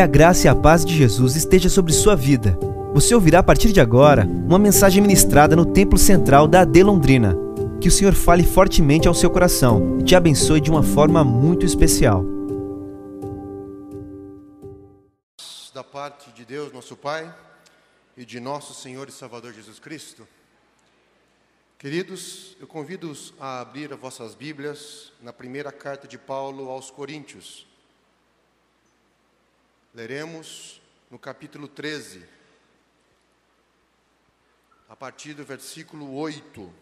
Que a graça e a paz de Jesus esteja sobre sua vida. Você ouvirá a partir de agora uma mensagem ministrada no Templo Central da AD Londrina. Que o Senhor fale fortemente ao seu coração e te abençoe de uma forma muito especial. Da parte de Deus, nosso Pai, e de nosso Senhor e Salvador Jesus Cristo. Queridos, eu convido-os a abrir as vossas Bíblias na primeira carta de Paulo aos Coríntios. Leremos no capítulo 13, a partir do versículo 8.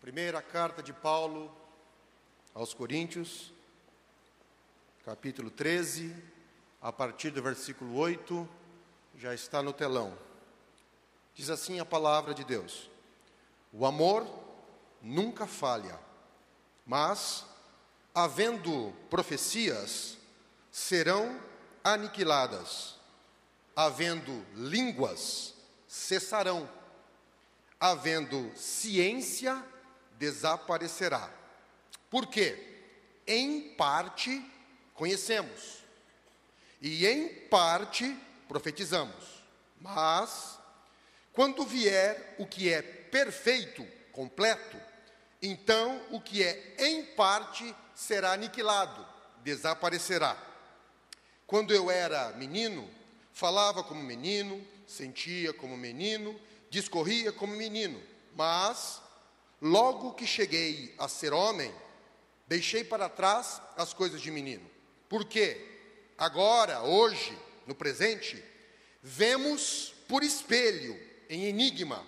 Primeira carta de Paulo aos Coríntios, capítulo 13, a partir do versículo 8, já está no telão. Diz assim a palavra de Deus: O amor nunca falha, mas, havendo profecias, serão aniquiladas, havendo línguas, cessarão, havendo ciência, desaparecerá. Por quê? Em parte conhecemos, e em parte profetizamos, mas, quando vier o que é perfeito, completo, então o que é em parte será aniquilado, desaparecerá. Quando eu era menino, falava como menino, sentia como menino, discorria como menino, mas logo que cheguei a ser homem, deixei para trás as coisas de menino. Porque agora, hoje, no presente, vemos por espelho, em enigma,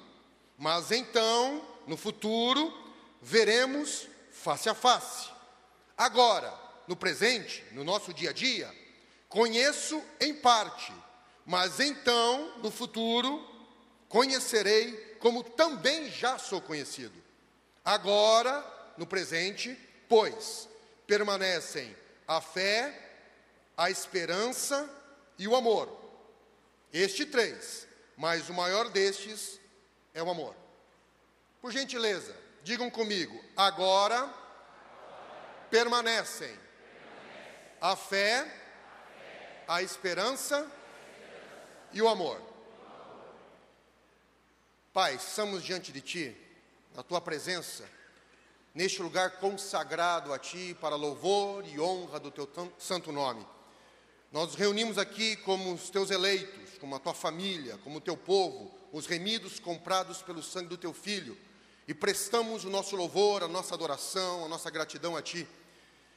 mas então, no futuro, veremos face a face. Agora, no presente, no nosso dia a dia, conheço em parte, mas então, no futuro, conhecerei como também já sou conhecido. Agora, no presente, pois, permanecem a fé, a esperança e o amor. Este três, mas o maior destes é o amor. Por gentileza, Digam comigo, agora permanecem a fé, a esperança e o amor. Pai, estamos diante de Ti, na Tua presença, neste lugar consagrado a Ti para louvor e honra do Teu santo nome. Nós nos reunimos aqui como os Teus eleitos, como a Tua família, como o Teu povo, os remidos comprados pelo sangue do Teu Filho e prestamos o nosso louvor, a nossa adoração, a nossa gratidão a Ti.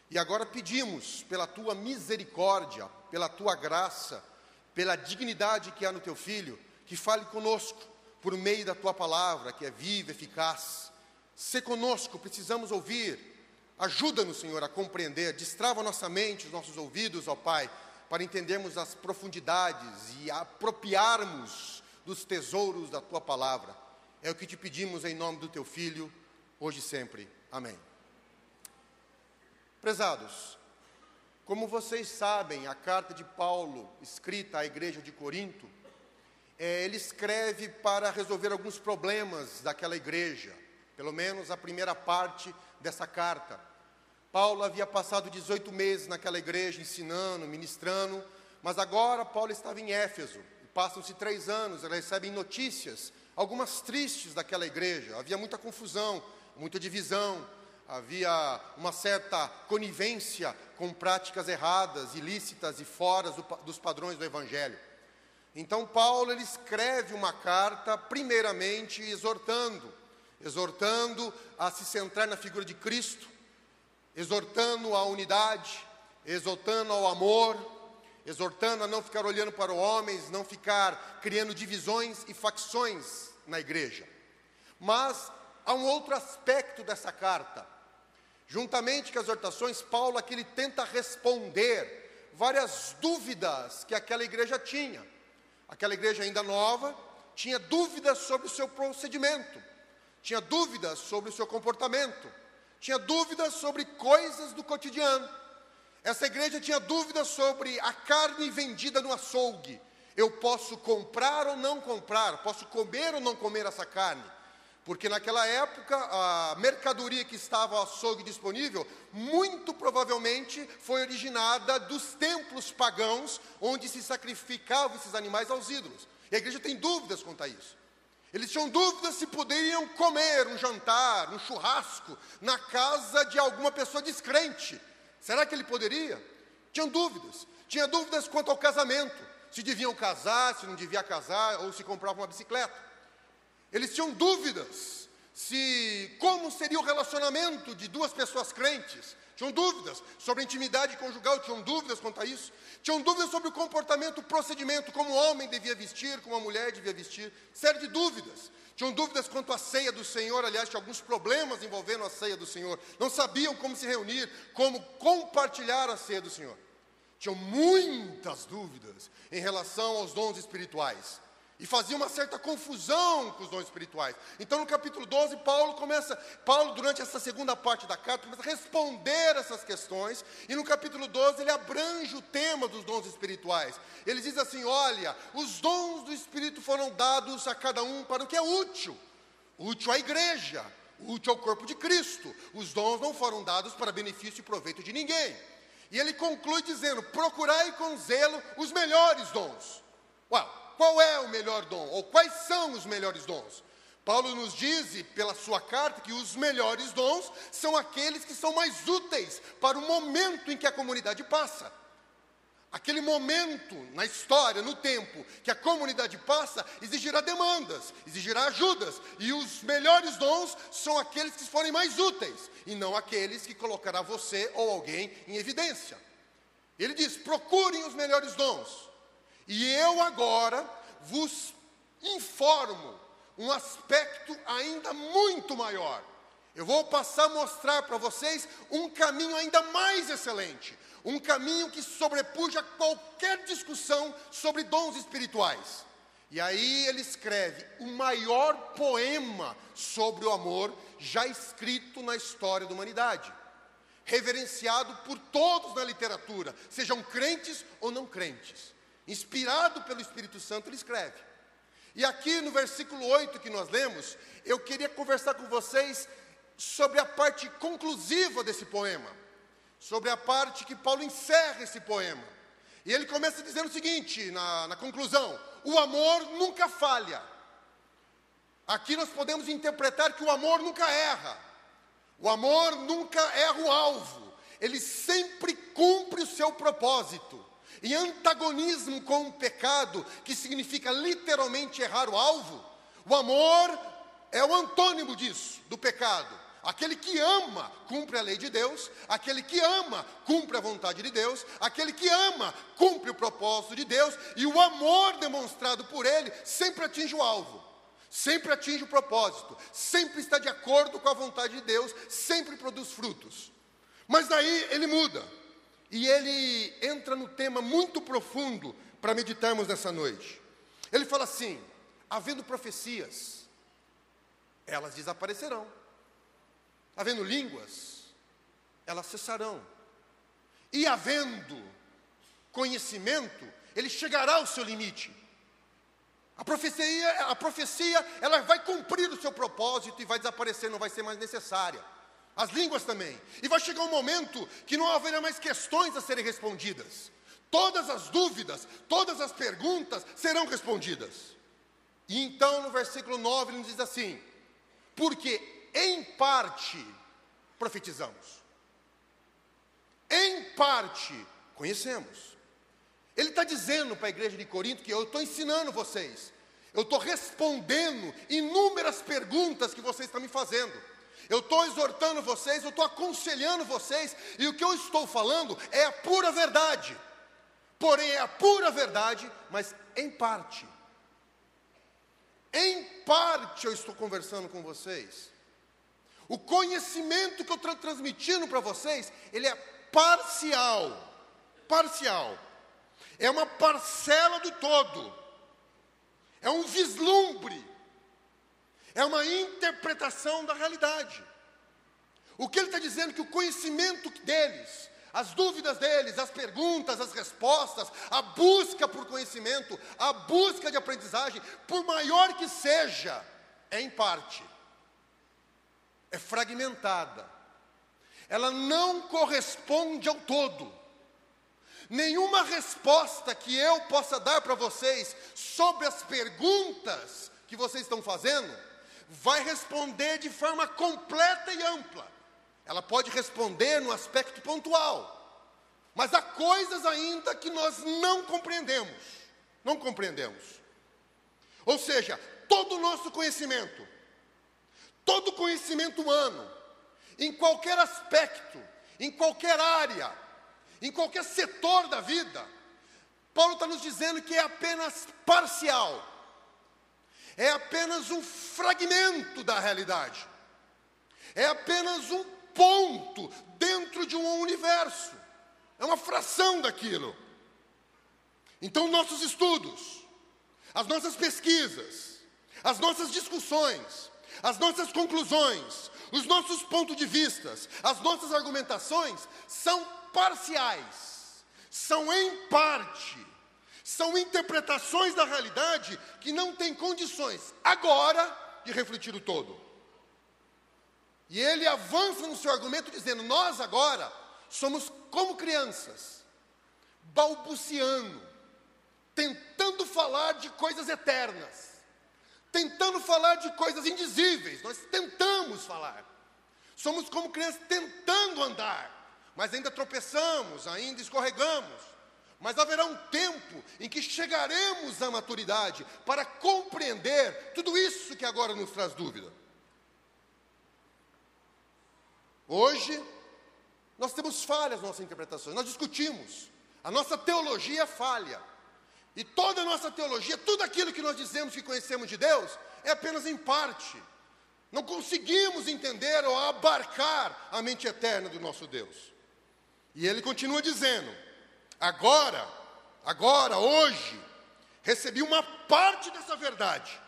E agora pedimos pela Tua misericórdia, pela Tua graça, pela dignidade que há no Teu Filho, que fale conosco por meio da Tua palavra, que é viva, eficaz. Se conosco, precisamos ouvir. Ajuda-nos, Senhor, a compreender, destrava nossa mente, os nossos ouvidos, ó Pai, para entendermos as profundidades e apropriarmos dos tesouros da Tua palavra. É o que te pedimos em nome do teu filho, hoje e sempre. Amém. Prezados, como vocês sabem, a carta de Paulo, escrita à igreja de Corinto, é, ele escreve para resolver alguns problemas daquela igreja, pelo menos a primeira parte dessa carta. Paulo havia passado 18 meses naquela igreja ensinando, ministrando, mas agora Paulo estava em Éfeso. Passam-se três anos, recebem notícias algumas tristes daquela igreja. Havia muita confusão, muita divisão, havia uma certa conivência com práticas erradas, ilícitas e fora dos padrões do Evangelho. Então, Paulo ele escreve uma carta, primeiramente exortando, exortando a se centrar na figura de Cristo, exortando à unidade, exortando ao amor, exortando a não ficar olhando para homens, não ficar criando divisões e facções na igreja. Mas há um outro aspecto dessa carta. Juntamente com as exortações, Paulo aqui ele tenta responder várias dúvidas que aquela igreja tinha. Aquela igreja ainda nova tinha dúvidas sobre o seu procedimento, tinha dúvidas sobre o seu comportamento, tinha dúvidas sobre coisas do cotidiano. Essa igreja tinha dúvidas sobre a carne vendida no açougue. Eu posso comprar ou não comprar, posso comer ou não comer essa carne. Porque naquela época, a mercadoria que estava ao açougue disponível, muito provavelmente foi originada dos templos pagãos, onde se sacrificavam esses animais aos ídolos. E a igreja tem dúvidas quanto a isso. Eles tinham dúvidas se poderiam comer um jantar, um churrasco, na casa de alguma pessoa descrente. Será que ele poderia? Tinham dúvidas. Tinha dúvidas quanto ao casamento. Se deviam casar, se não devia casar, ou se compravam uma bicicleta. Eles tinham dúvidas se como seria o relacionamento de duas pessoas crentes. Tinham dúvidas sobre a intimidade conjugal, tinham dúvidas quanto a isso. Tinham dúvidas sobre o comportamento, o procedimento, como o homem devia vestir, como a mulher devia vestir. Série de dúvidas. Tinham dúvidas quanto à ceia do Senhor, aliás, tinha alguns problemas envolvendo a ceia do Senhor. Não sabiam como se reunir, como compartilhar a ceia do Senhor. Tinham muitas dúvidas em relação aos dons espirituais e fazia uma certa confusão com os dons espirituais. Então, no capítulo 12, Paulo começa, Paulo, durante essa segunda parte da carta, começa a responder essas questões, e no capítulo 12 ele abrange o tema dos dons espirituais. Ele diz assim: olha, os dons do Espírito foram dados a cada um para o que é útil, útil à igreja, útil ao corpo de Cristo. Os dons não foram dados para benefício e proveito de ninguém. E ele conclui dizendo: procurai com zelo os melhores dons. Uau! Qual é o melhor dom, ou quais são os melhores dons. Paulo nos diz, pela sua carta, que os melhores dons são aqueles que são mais úteis para o momento em que a comunidade passa. Aquele momento na história, no tempo, que a comunidade passa, exigirá demandas, exigirá ajudas, e os melhores dons são aqueles que forem mais úteis, e não aqueles que colocará você ou alguém em evidência. Ele diz: procurem os melhores dons. E eu agora vos informo um aspecto ainda muito maior. Eu vou passar a mostrar para vocês um caminho ainda mais excelente, um caminho que sobrepuja qualquer discussão sobre dons espirituais. E aí ele escreve o maior poema sobre o amor já escrito na história da humanidade, reverenciado por todos na literatura, sejam crentes ou não crentes inspirado pelo Espírito Santo, ele escreve. E aqui no versículo 8 que nós lemos, eu queria conversar com vocês sobre a parte conclusiva desse poema, sobre a parte que Paulo encerra esse poema. E ele começa dizendo o seguinte, na, na conclusão: o amor nunca falha. Aqui nós podemos interpretar que o amor nunca erra, o amor nunca erra o alvo, ele sempre cumpre o seu propósito em antagonismo com o pecado, que significa literalmente errar o alvo, o amor é o antônimo disso, do pecado. Aquele que ama cumpre a lei de Deus, aquele que ama cumpre a vontade de Deus, aquele que ama cumpre o propósito de Deus, e o amor demonstrado por ele sempre atinge o alvo, sempre atinge o propósito, sempre está de acordo com a vontade de Deus, sempre produz frutos. Mas daí ele muda. E ele entra no tema muito profundo para meditarmos nessa noite. Ele fala assim: havendo profecias, elas desaparecerão. Havendo línguas, elas cessarão. E havendo conhecimento, ele chegará ao seu limite. A profecia, a profecia, ela vai cumprir o seu propósito e vai desaparecer, não vai ser mais necessária as línguas também. E vai chegar um momento que não haverá mais questões a serem respondidas. Todas as dúvidas, todas as perguntas serão respondidas. E então no versículo 9 ele diz assim: Porque em parte profetizamos, em parte conhecemos. Ele está dizendo para a igreja de Corinto que eu estou ensinando vocês, eu estou respondendo inúmeras perguntas que vocês estão me fazendo. Eu estou exortando vocês, eu estou aconselhando vocês, e o que eu estou falando é a pura verdade. Porém, é a pura verdade, mas em parte. Em parte eu estou conversando com vocês. O conhecimento que eu estou transmitindo para vocês, ele é parcial. Parcial. É uma parcela do todo. É um vislumbre é uma interpretação da realidade. O que ele está dizendo é que o conhecimento deles, as dúvidas deles, as perguntas, as respostas, a busca por conhecimento, a busca de aprendizagem, por maior que seja, é em parte. é fragmentada, ela não corresponde ao todo. Nenhuma resposta que eu possa dar para vocês sobre as perguntas que vocês estão fazendo vai responder de forma completa e ampla. Ela pode responder no aspecto pontual, mas há coisas ainda que nós não compreendemos. Não compreendemos. Ou seja, todo o nosso conhecimento, todo conhecimento humano, em qualquer aspecto, em qualquer área, em qualquer setor da vida, Paulo está nos dizendo que é apenas parcial, é apenas um fragmento da realidade, é apenas um ponto dentro de um universo, é uma fração daquilo. Então, nossos estudos, as nossas pesquisas, as nossas discussões, as nossas conclusões, os nossos pontos de vista, as nossas argumentações são parciais, são em parte, são interpretações da realidade que não têm condições agora de refletir o todo. E ele avança no seu argumento dizendo: Nós agora somos como crianças, balbuciando, tentando falar de coisas eternas, tentando falar de coisas indizíveis. Nós tentamos falar. Somos como crianças tentando andar, mas ainda tropeçamos, ainda escorregamos. Mas haverá um tempo em que chegaremos à maturidade para compreender tudo isso que agora nos traz dúvida. Hoje, nós temos falhas nas nossas interpretações, nós discutimos, a nossa teologia é falha. E toda a nossa teologia, tudo aquilo que nós dizemos que conhecemos de Deus, é apenas em parte. Não conseguimos entender ou abarcar a mente eterna do nosso Deus. E ele continua dizendo: agora, agora, hoje, recebi uma parte dessa verdade.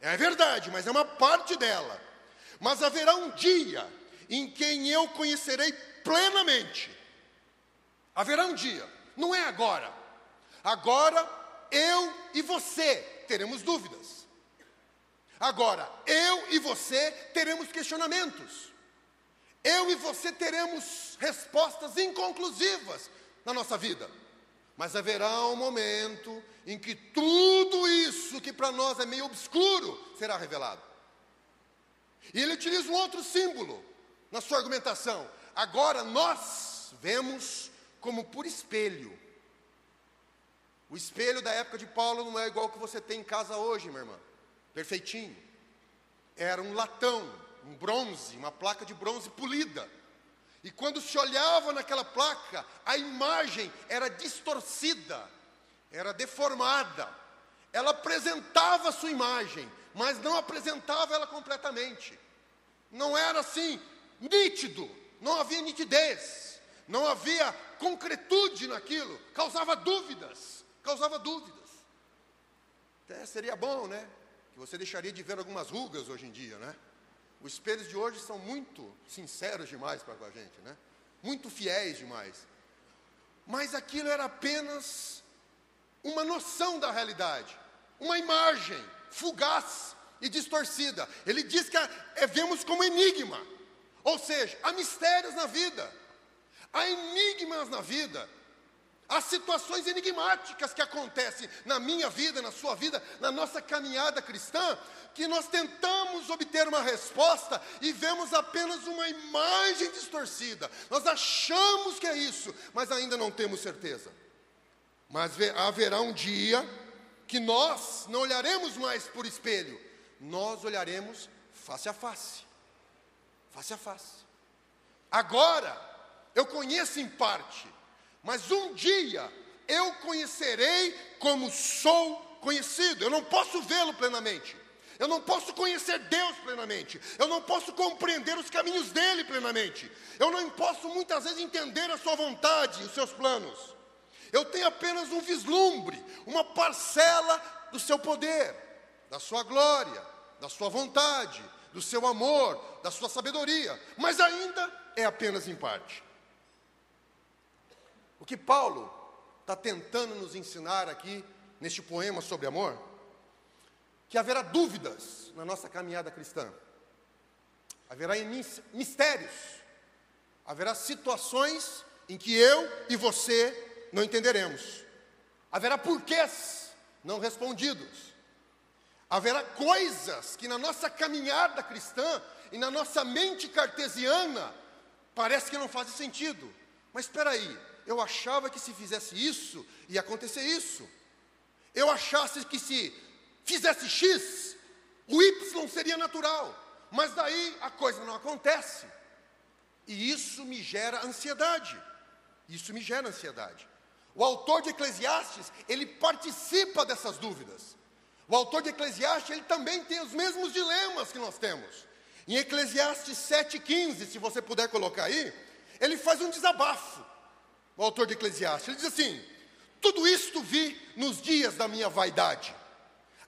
É verdade, mas é uma parte dela. Mas haverá um dia em quem eu conhecerei plenamente. Haverá um dia, não é agora. Agora eu e você teremos dúvidas. Agora, eu e você teremos questionamentos. Eu e você teremos respostas inconclusivas na nossa vida. Mas haverá um momento em que tudo isso que para nós é meio obscuro será revelado. E ele utiliza um outro símbolo na sua argumentação. Agora nós vemos como por espelho. O espelho da época de Paulo não é igual ao que você tem em casa hoje, minha irmã. Perfeitinho. Era um latão, um bronze, uma placa de bronze polida. E quando se olhava naquela placa, a imagem era distorcida, era deformada. Ela apresentava a sua imagem, mas não apresentava ela completamente. Não era assim, nítido, não havia nitidez, não havia concretude naquilo, causava dúvidas, causava dúvidas. Até seria bom, né? Que você deixaria de ver algumas rugas hoje em dia, né? Os espelhos de hoje são muito sinceros demais para com a gente, né? Muito fiéis demais. Mas aquilo era apenas uma noção da realidade, uma imagem fugaz e distorcida. Ele diz que é, vemos como enigma. Ou seja, há mistérios na vida, há enigmas na vida, há situações enigmáticas que acontecem na minha vida, na sua vida, na nossa caminhada cristã, que nós tentamos obter uma resposta e vemos apenas uma imagem distorcida. Nós achamos que é isso, mas ainda não temos certeza. Mas haverá um dia que nós não olharemos mais por espelho, nós olharemos face a face face a face. Agora, eu conheço em parte, mas um dia eu conhecerei como sou conhecido. Eu não posso vê-lo plenamente. Eu não posso conhecer Deus plenamente. Eu não posso compreender os caminhos dele plenamente. Eu não posso muitas vezes entender a sua vontade os seus planos. Eu tenho apenas um vislumbre, uma parcela do seu poder, da sua glória, da sua vontade, do seu amor, da sua sabedoria, mas ainda é apenas em parte. O que Paulo está tentando nos ensinar aqui, neste poema sobre amor, que haverá dúvidas na nossa caminhada cristã. haverá mistérios, haverá situações em que eu e você não entenderemos, haverá porquês não respondidos, haverá coisas que na nossa caminhada cristã e na nossa mente cartesiana parece que não fazem sentido. Mas espera aí, eu achava que se fizesse isso ia acontecer isso. Eu achasse que se fizesse X, o Y seria natural. Mas daí a coisa não acontece. E isso me gera ansiedade. Isso me gera ansiedade. O autor de Eclesiastes, ele participa dessas dúvidas. O autor de Eclesiastes, ele também tem os mesmos dilemas que nós temos. Em Eclesiastes 7,15, se você puder colocar aí, ele faz um desabafo. O autor de Eclesiastes, ele diz assim: Tudo isto vi nos dias da minha vaidade.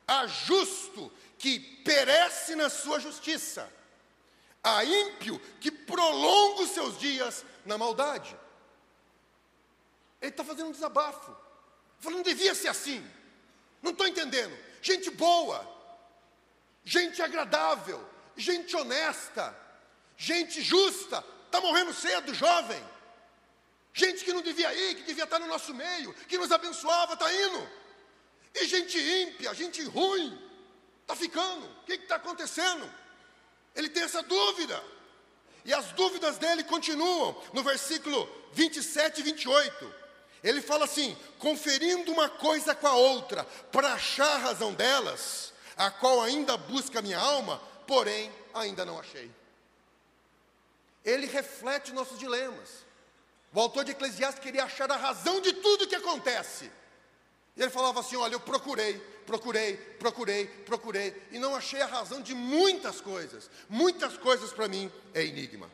Há justo que perece na sua justiça, há ímpio que prolonga os seus dias na maldade. Ele está fazendo um desabafo, falando, não devia ser assim, não estou entendendo. Gente boa, gente agradável, gente honesta, gente justa, está morrendo cedo, jovem. Gente que não devia ir, que devia estar no nosso meio, que nos abençoava, está indo. E gente ímpia, gente ruim, Está ficando. O que está acontecendo? Ele tem essa dúvida. E as dúvidas dele continuam no versículo 27 e 28. Ele fala assim: conferindo uma coisa com a outra, para achar a razão delas, a qual ainda busca minha alma, porém ainda não achei. Ele reflete nossos dilemas. O autor de Eclesiastes queria achar a razão de tudo que acontece. E ele falava assim: Olha, eu procurei, procurei, procurei, procurei, e não achei a razão de muitas coisas. Muitas coisas para mim é enigma.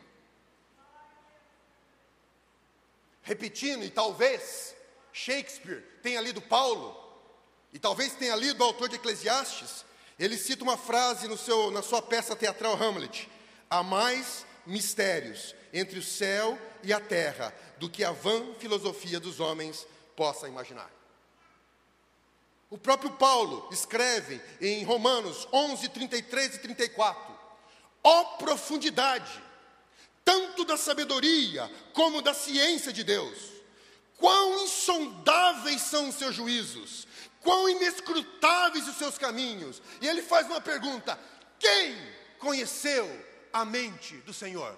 Repetindo, e talvez Shakespeare tenha lido Paulo, e talvez tenha lido o autor de Eclesiastes, ele cita uma frase no seu, na sua peça teatral Hamlet: Há mais mistérios entre o céu e a terra do que a vã filosofia dos homens possa imaginar. O próprio Paulo escreve em Romanos 11, 33 e 34: Ó profundidade, tanto da sabedoria como da ciência de Deus, quão insondáveis são os seus juízos, quão inescrutáveis os seus caminhos. E ele faz uma pergunta: quem conheceu a mente do Senhor?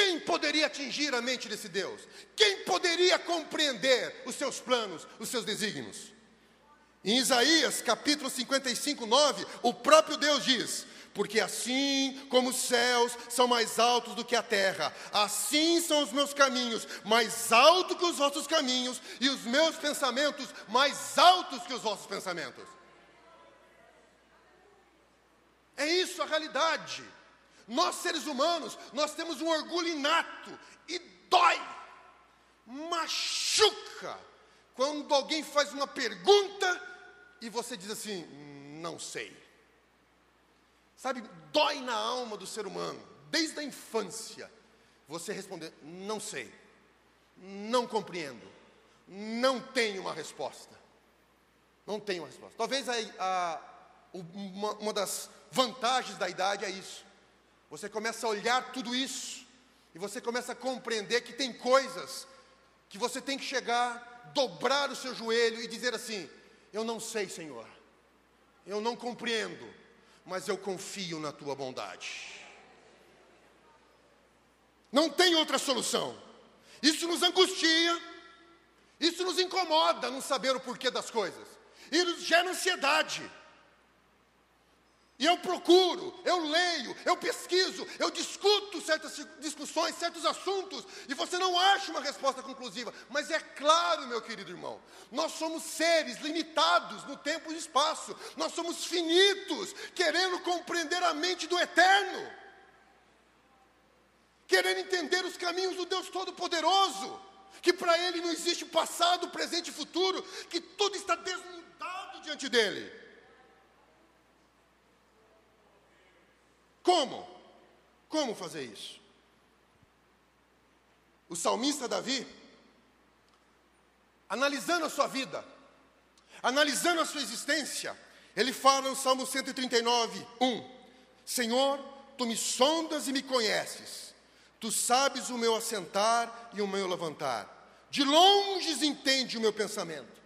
Quem poderia atingir a mente desse Deus? Quem poderia compreender os seus planos, os seus desígnios? Em Isaías capítulo 55, 9, o próprio Deus diz: Porque assim como os céus são mais altos do que a terra, assim são os meus caminhos mais altos que os vossos caminhos, e os meus pensamentos mais altos que os vossos pensamentos. É isso a realidade. Nós, seres humanos, nós temos um orgulho inato e dói, machuca, quando alguém faz uma pergunta e você diz assim: não sei. Sabe, dói na alma do ser humano, desde a infância, você responder: não sei, não compreendo, não tenho uma resposta. Não tenho uma resposta. Talvez a, a, uma, uma das vantagens da idade é isso. Você começa a olhar tudo isso e você começa a compreender que tem coisas que você tem que chegar, dobrar o seu joelho e dizer assim: Eu não sei, Senhor, eu não compreendo, mas eu confio na tua bondade. Não tem outra solução. Isso nos angustia, isso nos incomoda não saber o porquê das coisas, e nos gera ansiedade. E eu procuro, eu leio, eu pesquiso, eu discuto certas discussões, certos assuntos, e você não acha uma resposta conclusiva. Mas é claro, meu querido irmão, nós somos seres limitados no tempo e espaço, nós somos finitos, querendo compreender a mente do eterno, querendo entender os caminhos do Deus Todo-Poderoso, que para Ele não existe passado, presente e futuro, que tudo está desnudado diante dEle. Como? Como fazer isso? O salmista Davi, analisando a sua vida, analisando a sua existência, ele fala no Salmo 139, 1: Senhor, tu me sondas e me conheces. Tu sabes o meu assentar e o meu levantar. De longe entende o meu pensamento.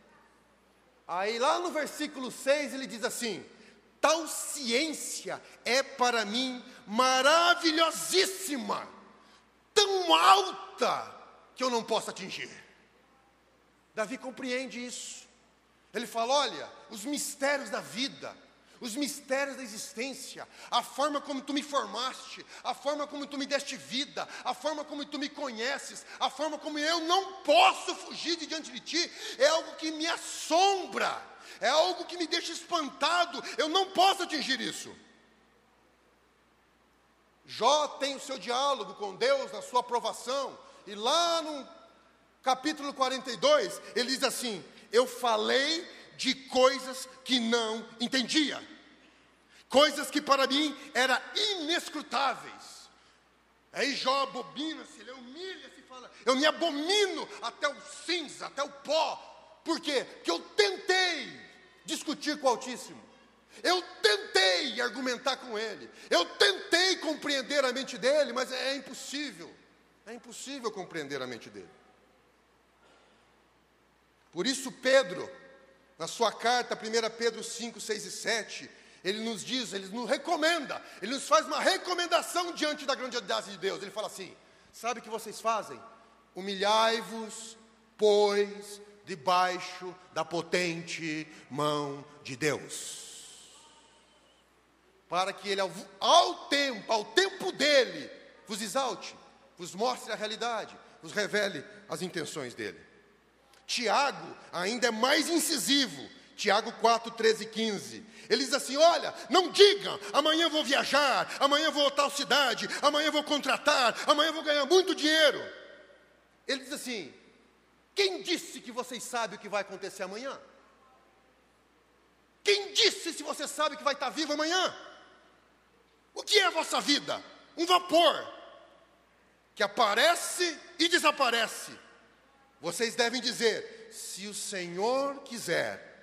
Aí lá no versículo 6 ele diz assim: Tal ciência é para mim maravilhosíssima, tão alta que eu não posso atingir. Davi compreende isso. Ele fala: olha, os mistérios da vida, os mistérios da existência, a forma como tu me formaste, a forma como tu me deste vida, a forma como tu me conheces, a forma como eu não posso fugir de diante de ti, é algo que me assombra, é algo que me deixa espantado, eu não posso atingir isso. Jó tem o seu diálogo com Deus, na sua aprovação, e lá no capítulo 42, ele diz assim: Eu falei de coisas que não entendia, coisas que para mim eram inescrutáveis. Aí Jó abomina-se, ele humilha-se e fala: Eu me abomino até o cinza, até o pó. Por quê? Porque eu tentei discutir com o Altíssimo. Eu tentei argumentar com ele. Eu tentei compreender a mente dele, mas é impossível. É impossível compreender a mente dele. Por isso, Pedro, na sua carta, 1 Pedro 5, 6 e 7, ele nos diz, ele nos recomenda, ele nos faz uma recomendação diante da grandiosidade de Deus. Ele fala assim: sabe o que vocês fazem? Humilhai-vos, pois, debaixo da potente mão de Deus. Para que ele, ao, tempo, ao tempo dele, vos exalte, vos mostre a realidade, vos revele as intenções dele. Tiago ainda é mais incisivo. Tiago 4, 13 e 15. Ele diz assim: Olha, não digam, amanhã vou viajar, amanhã vou a tal cidade, amanhã vou contratar, amanhã vou ganhar muito dinheiro. Ele diz assim: Quem disse que vocês sabem o que vai acontecer amanhã? Quem disse se você sabe que vai estar vivo amanhã? O que é a vossa vida? Um vapor que aparece e desaparece. Vocês devem dizer: se o Senhor quiser,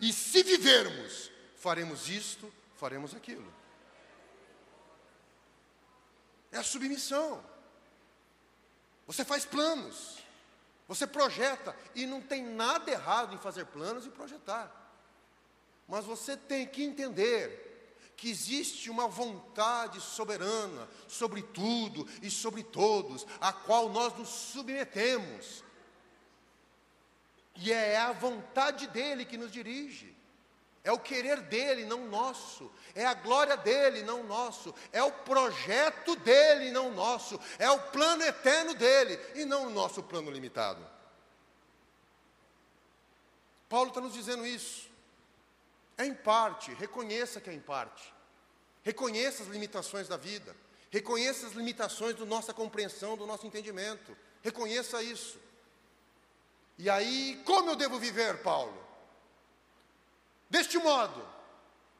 e se vivermos, faremos isto, faremos aquilo. É a submissão. Você faz planos, você projeta, e não tem nada errado em fazer planos e projetar. Mas você tem que entender que existe uma vontade soberana sobre tudo e sobre todos, a qual nós nos submetemos. E é a vontade dele que nos dirige. É o querer dele, não nosso. É a glória dele, não nosso. É o projeto dele, não nosso. É o plano eterno dele e não o nosso plano limitado. Paulo está nos dizendo isso. É em parte, reconheça que é em parte. Reconheça as limitações da vida. Reconheça as limitações da nossa compreensão, do nosso entendimento. Reconheça isso. E aí, como eu devo viver, Paulo? Deste modo,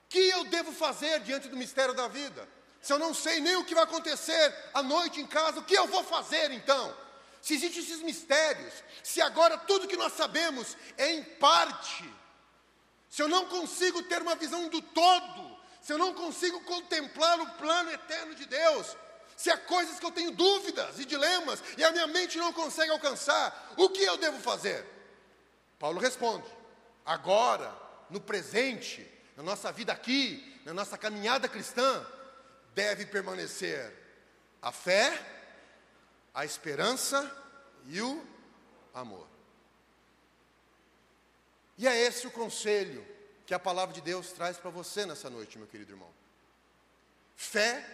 que eu devo fazer diante do mistério da vida? Se eu não sei nem o que vai acontecer à noite em casa, o que eu vou fazer então? Se existem esses mistérios, se agora tudo que nós sabemos é em parte, se eu não consigo ter uma visão do todo, se eu não consigo contemplar o plano eterno de Deus, se há coisas que eu tenho dúvidas e dilemas e a minha mente não consegue alcançar, o que eu devo fazer? Paulo responde: agora, no presente, na nossa vida aqui, na nossa caminhada cristã, deve permanecer a fé, a esperança e o amor. E é esse o conselho que a palavra de Deus traz para você nessa noite, meu querido irmão. Fé,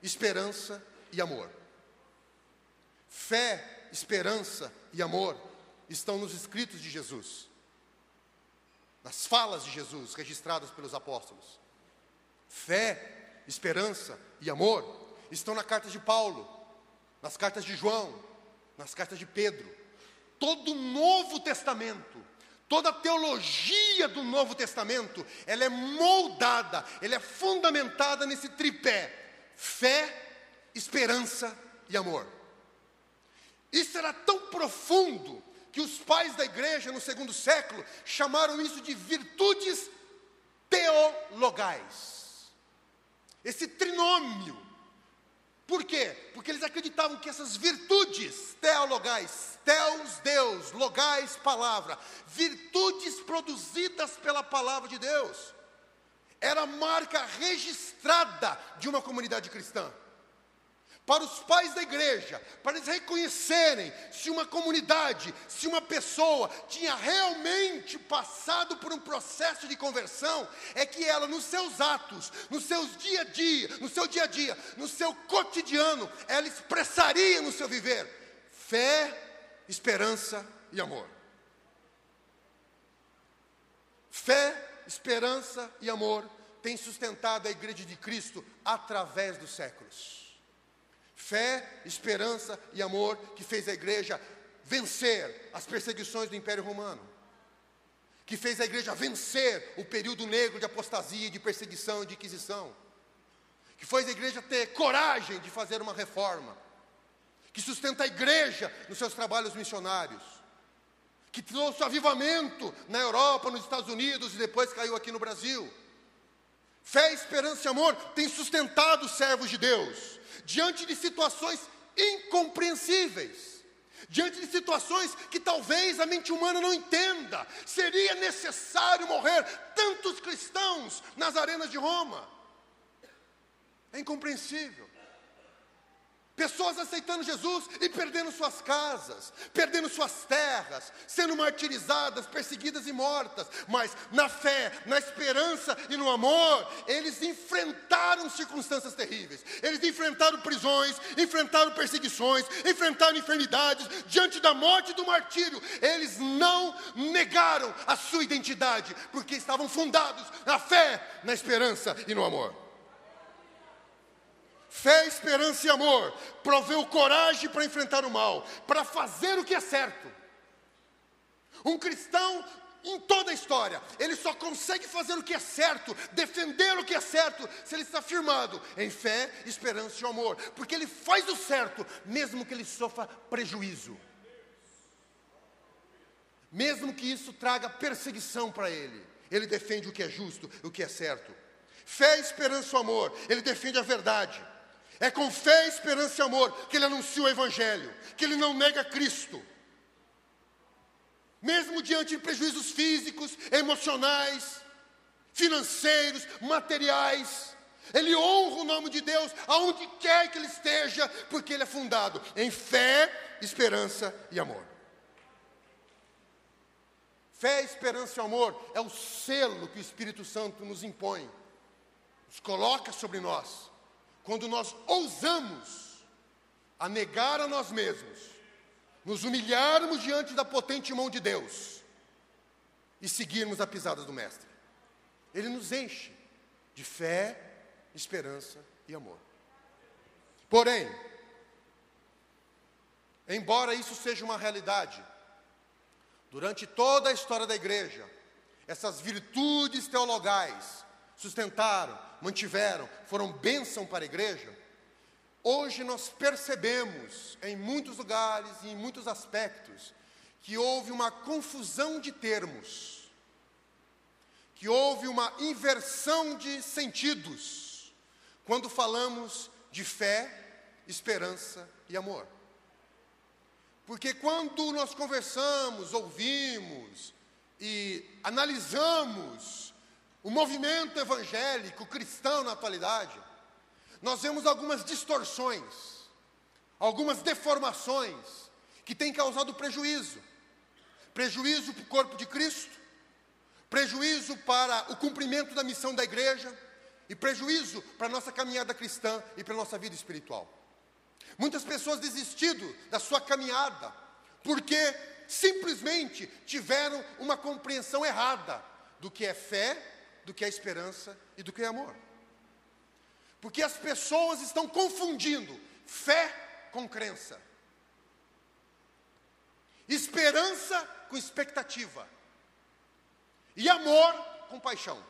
esperança e amor. Fé, esperança e amor estão nos escritos de Jesus, nas falas de Jesus registradas pelos apóstolos. Fé, esperança e amor estão na carta de Paulo, nas cartas de João, nas cartas de Pedro. Todo o Novo Testamento Toda a teologia do Novo Testamento, ela é moldada, ela é fundamentada nesse tripé: fé, esperança e amor. Isso era tão profundo que os pais da igreja no segundo século chamaram isso de virtudes teologais. esse trinômio. Por quê? Porque eles acreditavam que essas virtudes teologais, teos, Deus, logais, palavra, virtudes produzidas pela palavra de Deus, era a marca registrada de uma comunidade cristã para os pais da igreja, para eles reconhecerem se uma comunidade, se uma pessoa tinha realmente passado por um processo de conversão, é que ela, nos seus atos, nos seus dia a dia, no seu dia a dia, no seu cotidiano, ela expressaria no seu viver fé, esperança e amor. Fé, esperança e amor têm sustentado a igreja de Cristo através dos séculos fé, esperança e amor que fez a igreja vencer as perseguições do Império Romano, que fez a igreja vencer o período negro de apostasia, de perseguição e de inquisição, que fez a igreja ter coragem de fazer uma reforma, que sustenta a igreja nos seus trabalhos missionários, que trouxe avivamento na Europa, nos Estados Unidos e depois caiu aqui no Brasil. Fé, esperança e amor têm sustentado os servos de Deus diante de situações incompreensíveis, diante de situações que talvez a mente humana não entenda. Seria necessário morrer tantos cristãos nas arenas de Roma. É incompreensível. Pessoas aceitando Jesus e perdendo suas casas, perdendo suas terras, sendo martirizadas, perseguidas e mortas, mas na fé, na esperança e no amor, eles enfrentaram circunstâncias terríveis, eles enfrentaram prisões, enfrentaram perseguições, enfrentaram enfermidades, diante da morte e do martírio, eles não negaram a sua identidade, porque estavam fundados na fé, na esperança e no amor. Fé, esperança e amor proveu coragem para enfrentar o mal, para fazer o que é certo. Um cristão em toda a história, ele só consegue fazer o que é certo, defender o que é certo, se ele está firmado em fé, esperança e amor, porque ele faz o certo, mesmo que ele sofra prejuízo, mesmo que isso traga perseguição para ele, ele defende o que é justo, o que é certo. Fé, esperança e amor, ele defende a verdade. É com fé, esperança e amor que ele anuncia o Evangelho, que ele não nega Cristo. Mesmo diante de prejuízos físicos, emocionais, financeiros, materiais, ele honra o nome de Deus aonde quer que ele esteja, porque ele é fundado em fé, esperança e amor. Fé, esperança e amor é o selo que o Espírito Santo nos impõe, nos coloca sobre nós quando nós ousamos a negar a nós mesmos, nos humilharmos diante da potente mão de Deus e seguirmos a pisada do Mestre. Ele nos enche de fé, esperança e amor. Porém, embora isso seja uma realidade, durante toda a história da igreja, essas virtudes teologais sustentaram, mantiveram, foram bênção para a igreja, hoje nós percebemos em muitos lugares e em muitos aspectos que houve uma confusão de termos, que houve uma inversão de sentidos quando falamos de fé, esperança e amor. Porque quando nós conversamos, ouvimos e analisamos o movimento evangélico cristão na atualidade, nós vemos algumas distorções, algumas deformações que têm causado prejuízo. Prejuízo para o corpo de Cristo, prejuízo para o cumprimento da missão da igreja e prejuízo para a nossa caminhada cristã e para a nossa vida espiritual. Muitas pessoas desistiram da sua caminhada porque simplesmente tiveram uma compreensão errada do que é fé do que a esperança e do que é amor. Porque as pessoas estão confundindo fé com crença, esperança com expectativa e amor com paixão.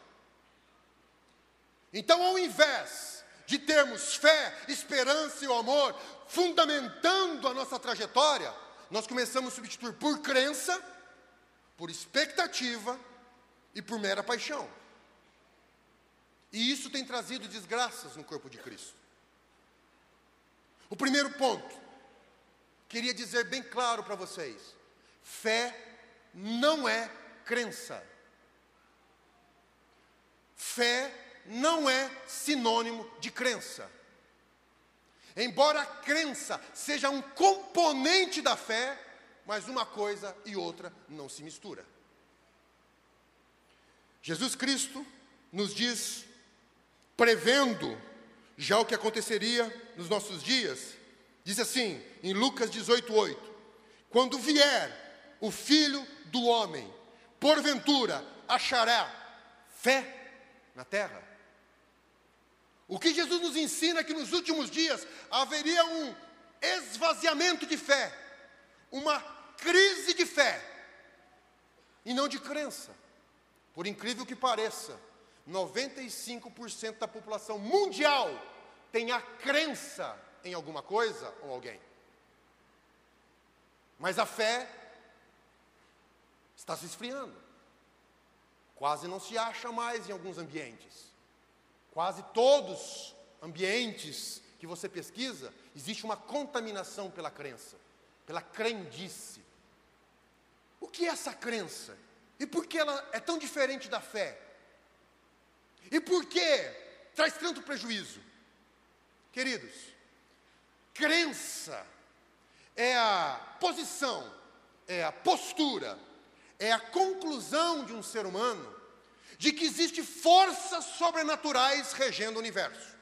Então, ao invés de termos fé, esperança e o amor fundamentando a nossa trajetória, nós começamos a substituir por crença, por expectativa e por mera paixão. E isso tem trazido desgraças no corpo de Cristo. O primeiro ponto, queria dizer bem claro para vocês: fé não é crença. Fé não é sinônimo de crença. Embora a crença seja um componente da fé, mas uma coisa e outra não se mistura. Jesus Cristo nos diz, prevendo já o que aconteceria nos nossos dias, diz assim, em Lucas 18:8: Quando vier o Filho do homem, porventura achará fé na terra? O que Jesus nos ensina é que nos últimos dias haveria um esvaziamento de fé, uma crise de fé, e não de crença. Por incrível que pareça, 95% da população mundial tem a crença em alguma coisa ou alguém. Mas a fé está se esfriando. Quase não se acha mais em alguns ambientes. Quase todos ambientes que você pesquisa, existe uma contaminação pela crença, pela crendice. O que é essa crença? E por que ela é tão diferente da fé? E por que traz tanto prejuízo? Queridos, crença é a posição, é a postura, é a conclusão de um ser humano de que existe forças sobrenaturais regendo o universo.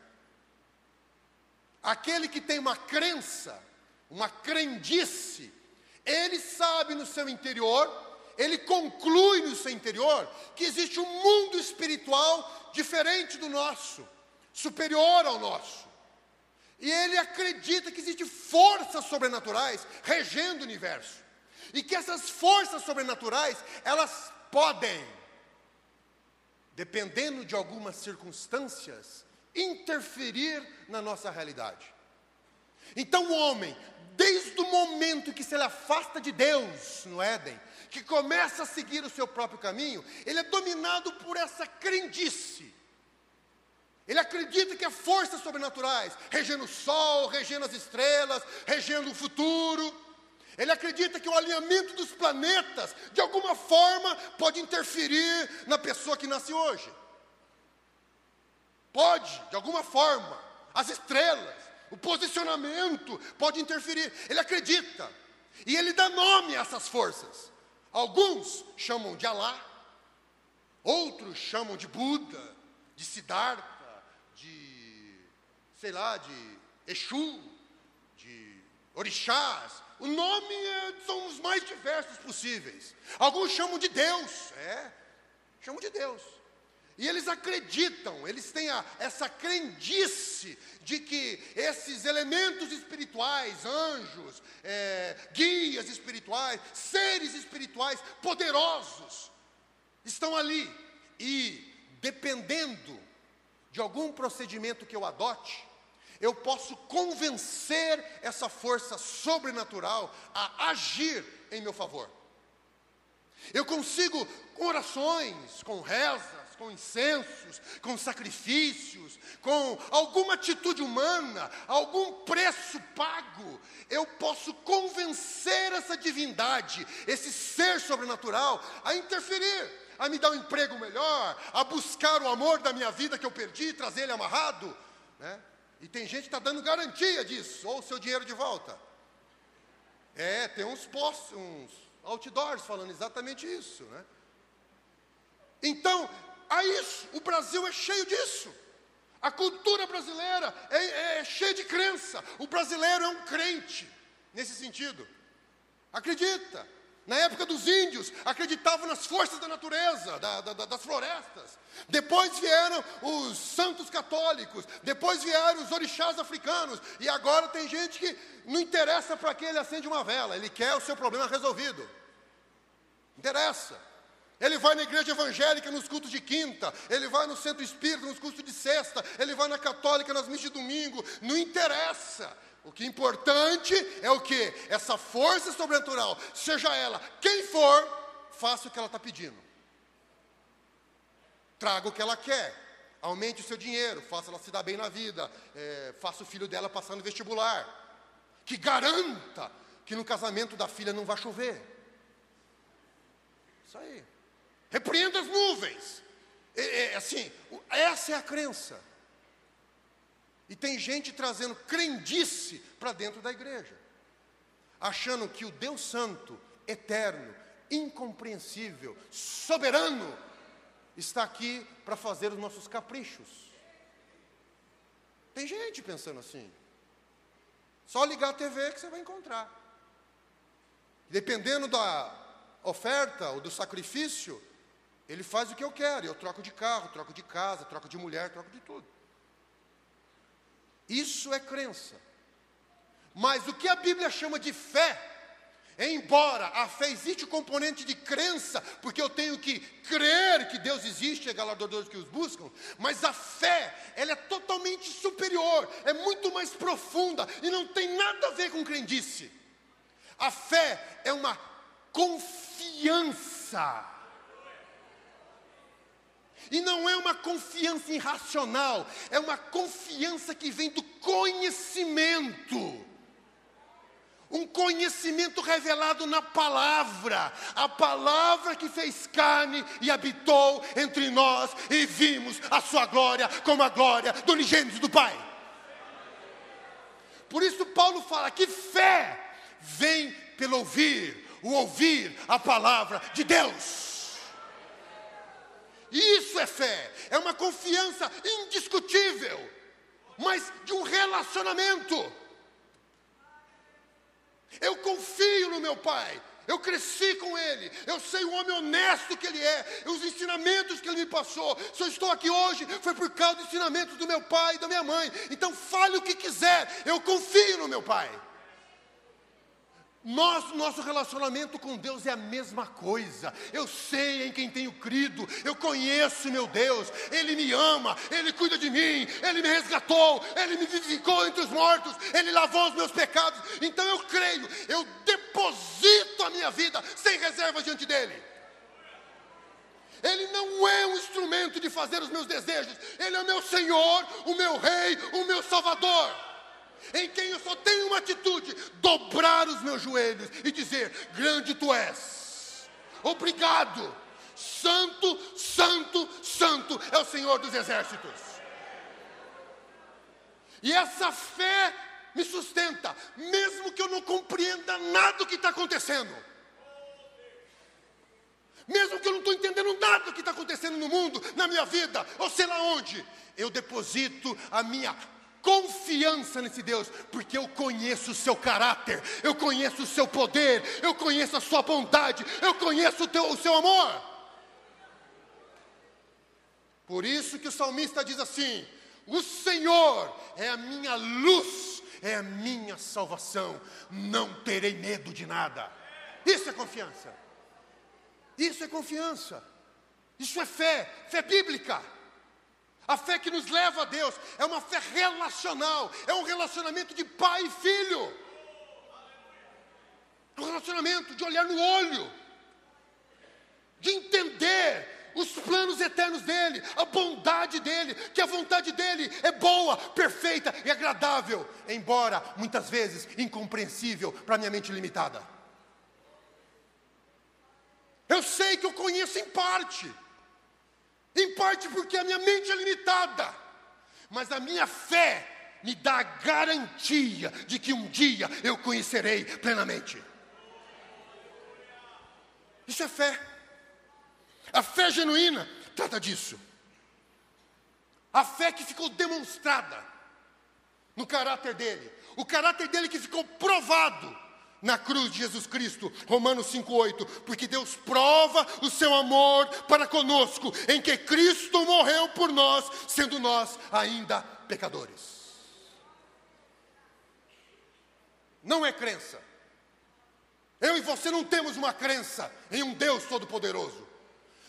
Aquele que tem uma crença, uma crendice, ele sabe no seu interior ele conclui no seu interior que existe um mundo espiritual diferente do nosso, superior ao nosso. E ele acredita que existem forças sobrenaturais regendo o universo. E que essas forças sobrenaturais, elas podem, dependendo de algumas circunstâncias, interferir na nossa realidade. Então o homem, desde o momento que se ele afasta de Deus no Éden, que começa a seguir o seu próprio caminho, ele é dominado por essa crendice. Ele acredita que há forças sobrenaturais, regendo o sol, regendo as estrelas, regendo o futuro. Ele acredita que o alinhamento dos planetas, de alguma forma, pode interferir na pessoa que nasce hoje. Pode, de alguma forma. As estrelas, o posicionamento pode interferir. Ele acredita. E ele dá nome a essas forças. Alguns chamam de Alá, outros chamam de Buda, de Siddhartha, de, sei lá, de Exu, de Orixás. O nome é, são os mais diversos possíveis. Alguns chamam de Deus, é, chamam de Deus. E eles acreditam, eles têm a, essa crendice de que esses elementos espirituais, anjos, é, guias espirituais, seres espirituais poderosos, estão ali. E, dependendo de algum procedimento que eu adote, eu posso convencer essa força sobrenatural a agir em meu favor. Eu consigo, com orações, com com incensos, com sacrifícios, com alguma atitude humana, algum preço pago, eu posso convencer essa divindade, esse ser sobrenatural, a interferir, a me dar um emprego melhor, a buscar o amor da minha vida que eu perdi, trazer ele amarrado. Né? E tem gente que está dando garantia disso, ou o seu dinheiro de volta. É, tem uns posts, uns outdoors falando exatamente isso, né? Então, a isso. O Brasil é cheio disso. A cultura brasileira é, é cheia de crença. O brasileiro é um crente nesse sentido. Acredita. Na época dos índios, acreditavam nas forças da natureza, da, da, das florestas. Depois vieram os santos católicos, depois vieram os orixás africanos, e agora tem gente que não interessa para que ele acende uma vela, ele quer o seu problema resolvido. Interessa. Ele vai na igreja evangélica nos cultos de quinta, ele vai no centro espírita nos cultos de sexta, ele vai na católica nas missas de domingo, não interessa. O que é importante é o que? Essa força sobrenatural, seja ela quem for, faça o que ela está pedindo. Traga o que ela quer. aumente o seu dinheiro, faça ela se dar bem na vida, é, faça o filho dela passar no vestibular, que garanta que no casamento da filha não vai chover. Isso aí. Repreenda as nuvens. É, é, assim, essa é a crença. E tem gente trazendo crendice para dentro da igreja, achando que o Deus Santo, eterno, incompreensível, soberano, está aqui para fazer os nossos caprichos. Tem gente pensando assim. Só ligar a TV que você vai encontrar. Dependendo da oferta ou do sacrifício, ele faz o que eu quero. Eu troco de carro, troco de casa, troco de mulher, troco de tudo. Isso é crença. Mas o que a Bíblia chama de fé, embora a fé existe o componente de crença, porque eu tenho que crer que Deus existe, é galardadores que os buscam, mas a fé, ela é totalmente superior, é muito mais profunda e não tem nada a ver com crendice. A fé é uma confiança e não é uma confiança irracional, é uma confiança que vem do conhecimento. Um conhecimento revelado na palavra, a palavra que fez carne e habitou entre nós e vimos a sua glória como a glória do unigênito do Pai. Por isso Paulo fala que fé vem pelo ouvir, o ouvir a palavra de Deus. Isso é fé, é uma confiança indiscutível, mas de um relacionamento. Eu confio no meu pai, eu cresci com ele, eu sei o homem honesto que ele é, os ensinamentos que ele me passou. Se eu estou aqui hoje, foi por causa dos ensinamentos do meu pai e da minha mãe. Então fale o que quiser, eu confio no meu pai. Nós, nosso relacionamento com Deus é a mesma coisa. Eu sei em quem tenho crido, eu conheço meu Deus, Ele me ama, Ele cuida de mim, Ele me resgatou, Ele me vivificou entre os mortos, Ele lavou os meus pecados. Então eu creio, eu deposito a minha vida sem reserva diante dEle. Ele não é um instrumento de fazer os meus desejos, Ele é o meu Senhor, o meu Rei, o meu Salvador em quem eu só tenho uma atitude: dobrar os meus joelhos e dizer: Grande tu és, obrigado, Santo, Santo, Santo é o Senhor dos exércitos. E essa fé me sustenta, mesmo que eu não compreenda nada do que está acontecendo. Mesmo que eu não estou entendendo nada do que está acontecendo no mundo, na minha vida, ou sei lá onde, eu deposito a minha confiança nesse Deus, porque eu conheço o seu caráter, eu conheço o seu poder, eu conheço a sua bondade, eu conheço o, teu, o seu amor. Por isso que o salmista diz assim: O Senhor é a minha luz, é a minha salvação, não terei medo de nada. Isso é confiança. Isso é confiança. Isso é fé, fé bíblica. A fé que nos leva a Deus é uma fé relacional, é um relacionamento de pai e filho. Um relacionamento de olhar no olho, de entender os planos eternos dele, a bondade dele, que a vontade dele é boa, perfeita e agradável, embora muitas vezes incompreensível para minha mente limitada. Eu sei que eu conheço em parte. Em parte porque a minha mente é limitada, mas a minha fé me dá a garantia de que um dia eu conhecerei plenamente. Isso é fé. A fé genuína trata disso. A fé que ficou demonstrada no caráter dele, o caráter dele que ficou provado na cruz de Jesus Cristo, Romanos 5,8, porque Deus prova o seu amor para conosco, em que Cristo morreu por nós, sendo nós ainda pecadores. Não é crença. Eu e você não temos uma crença em um Deus Todo-Poderoso.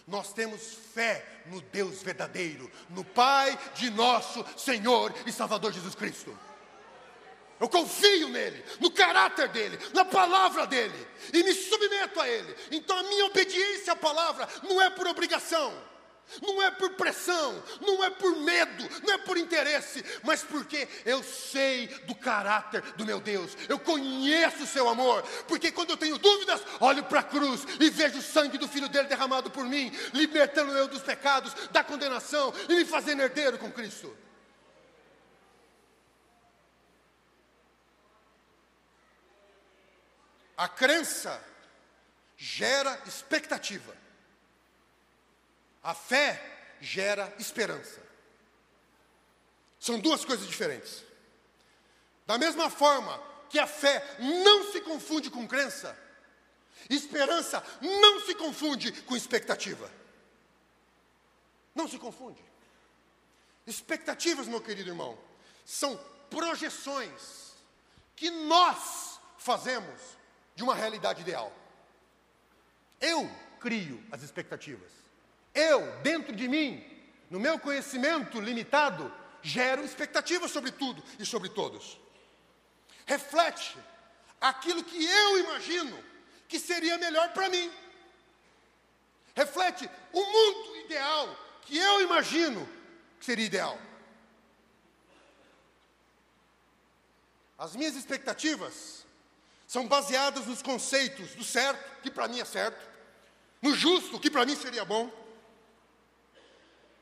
Nós temos fé no Deus verdadeiro, no Pai de nosso Senhor e Salvador Jesus Cristo. Eu confio nele, no caráter dele, na palavra dele e me submeto a ele. Então a minha obediência à palavra não é por obrigação, Não é por pressão, não é por medo, não é por interesse, mas porque eu sei do caráter do meu Deus, eu conheço o seu amor, porque quando eu tenho dúvidas, olho para a cruz e vejo o sangue do filho dele derramado por mim, libertando eu dos pecados, da condenação e me fazendo herdeiro com Cristo. A crença gera expectativa. A fé gera esperança. São duas coisas diferentes. Da mesma forma que a fé não se confunde com crença, esperança não se confunde com expectativa. Não se confunde. Expectativas, meu querido irmão, são projeções que nós fazemos de uma realidade ideal. Eu crio as expectativas. Eu, dentro de mim, no meu conhecimento limitado, gero expectativas sobre tudo e sobre todos. Reflete aquilo que eu imagino que seria melhor para mim. Reflete o mundo ideal que eu imagino que seria ideal. As minhas expectativas são baseadas nos conceitos do certo, que para mim é certo, no justo, que para mim seria bom,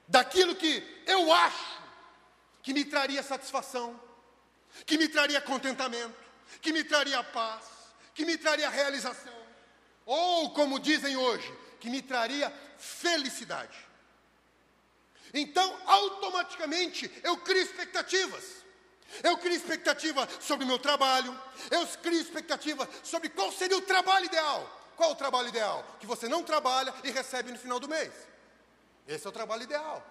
daquilo que eu acho que me traria satisfação, que me traria contentamento, que me traria paz, que me traria realização, ou como dizem hoje, que me traria felicidade. Então, automaticamente, eu crio expectativas. Eu crio expectativa sobre o meu trabalho, eu crio expectativa sobre qual seria o trabalho ideal. Qual o trabalho ideal? Que você não trabalha e recebe no final do mês. Esse é o trabalho ideal.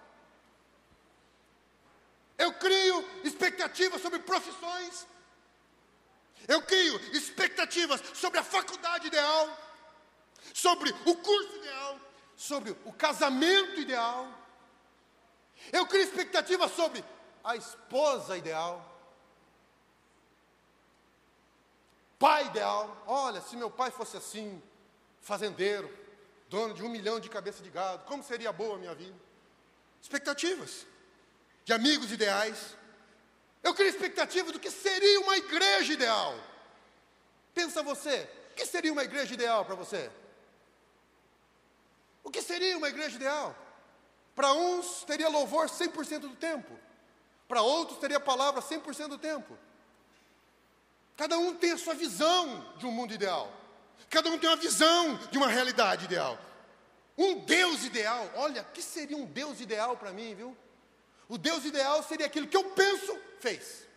Eu crio expectativas sobre profissões. Eu crio expectativas sobre a faculdade ideal, sobre o curso ideal, sobre o casamento ideal. Eu crio expectativas sobre a esposa ideal, pai ideal. Olha, se meu pai fosse assim, fazendeiro, dono de um milhão de cabeça de gado, como seria boa a minha vida? Expectativas de amigos ideais. Eu crio expectativa do que seria uma igreja ideal. Pensa você, o que seria uma igreja ideal para você? O que seria uma igreja ideal? Para uns teria louvor 100% do tempo, para outros teria palavra 100% do tempo. Cada um tem a sua visão de um mundo ideal. Cada um tem uma visão de uma realidade ideal. Um Deus ideal, olha, que seria um Deus ideal para mim, viu? O Deus ideal seria aquilo que eu penso, fez.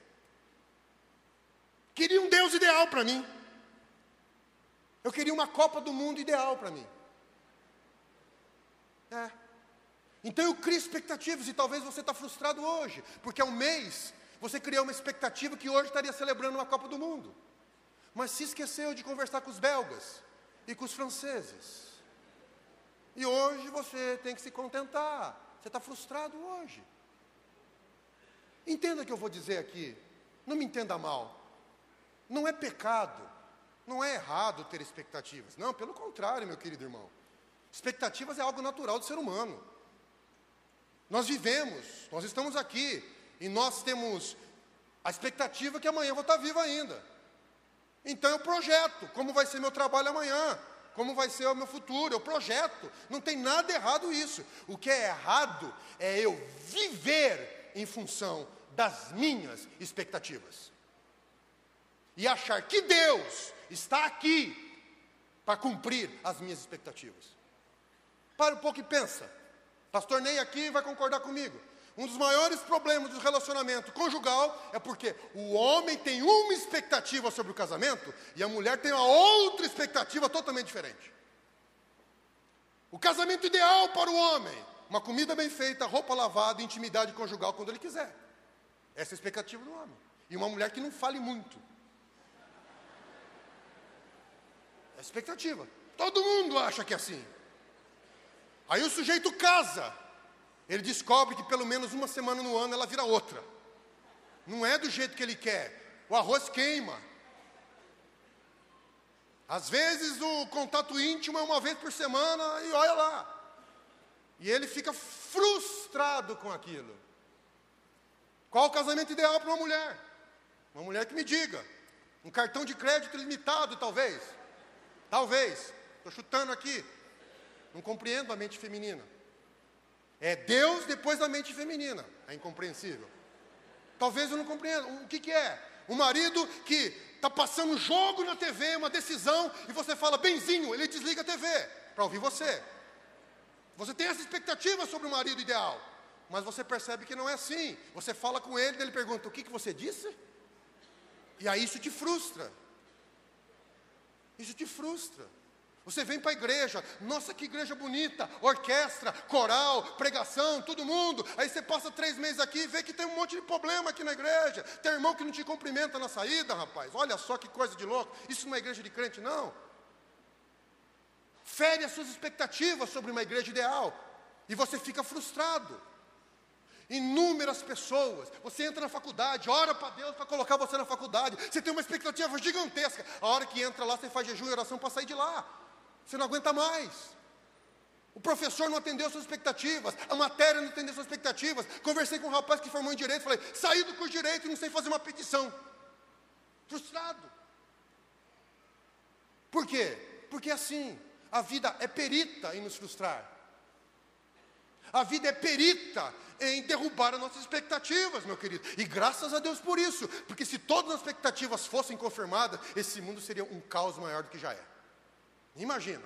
Queria um Deus ideal para mim. Eu queria uma Copa do Mundo ideal para mim. É. Então eu crio expectativas e talvez você está frustrado hoje, porque há um mês você criou uma expectativa que hoje estaria celebrando uma Copa do Mundo mas se esqueceu de conversar com os belgas e com os franceses. E hoje você tem que se contentar. Você está frustrado hoje. Entenda o que eu vou dizer aqui. Não me entenda mal. Não é pecado. Não é errado ter expectativas. Não, pelo contrário, meu querido irmão. Expectativas é algo natural do ser humano. Nós vivemos, nós estamos aqui, e nós temos a expectativa que amanhã eu vou estar vivo ainda. Então eu projeto como vai ser meu trabalho amanhã, como vai ser o meu futuro, eu projeto. Não tem nada errado isso. O que é errado é eu viver em função das minhas expectativas. E achar que Deus está aqui para cumprir as minhas expectativas. Para um pouco e pensa. Pastor Ney aqui vai concordar comigo. Um dos maiores problemas do relacionamento conjugal é porque o homem tem uma expectativa sobre o casamento e a mulher tem uma outra expectativa totalmente diferente. O casamento ideal para o homem, uma comida bem feita, roupa lavada, intimidade conjugal quando ele quiser. Essa é a expectativa do homem. E uma mulher que não fale muito. É a expectativa. Todo mundo acha que é assim. Aí o sujeito casa, ele descobre que pelo menos uma semana no ano ela vira outra. Não é do jeito que ele quer. O arroz queima. Às vezes o contato íntimo é uma vez por semana e olha lá. E ele fica frustrado com aquilo. Qual o casamento ideal para uma mulher? Uma mulher que me diga. Um cartão de crédito limitado, talvez. Talvez. Estou chutando aqui. Não compreendo a mente feminina. É Deus depois da mente feminina. É incompreensível. Talvez eu não compreenda. O que, que é? O marido que está passando jogo na TV, uma decisão, e você fala, benzinho, ele desliga a TV para ouvir você. Você tem essa expectativa sobre o marido ideal, mas você percebe que não é assim. Você fala com ele, ele pergunta: O que, que você disse? E aí isso te frustra. Isso te frustra. Você vem para a igreja, nossa que igreja bonita, orquestra, coral, pregação, todo mundo. Aí você passa três meses aqui e vê que tem um monte de problema aqui na igreja. Tem irmão que não te cumprimenta na saída, rapaz. Olha só que coisa de louco. Isso não é igreja de crente, não. Fere as suas expectativas sobre uma igreja ideal. E você fica frustrado. Inúmeras pessoas, você entra na faculdade, ora para Deus para colocar você na faculdade, você tem uma expectativa gigantesca. A hora que entra lá, você faz jejum e oração para sair de lá. Você não aguenta mais. O professor não atendeu suas expectativas, a matéria não atendeu suas expectativas. Conversei com um rapaz que formou em direito, falei: saí do curso de direito e não sei fazer uma petição. Frustrado. Por quê? Porque assim, a vida é perita em nos frustrar. A vida é perita em derrubar as nossas expectativas, meu querido. E graças a Deus por isso, porque se todas as expectativas fossem confirmadas, esse mundo seria um caos maior do que já é. Imagina.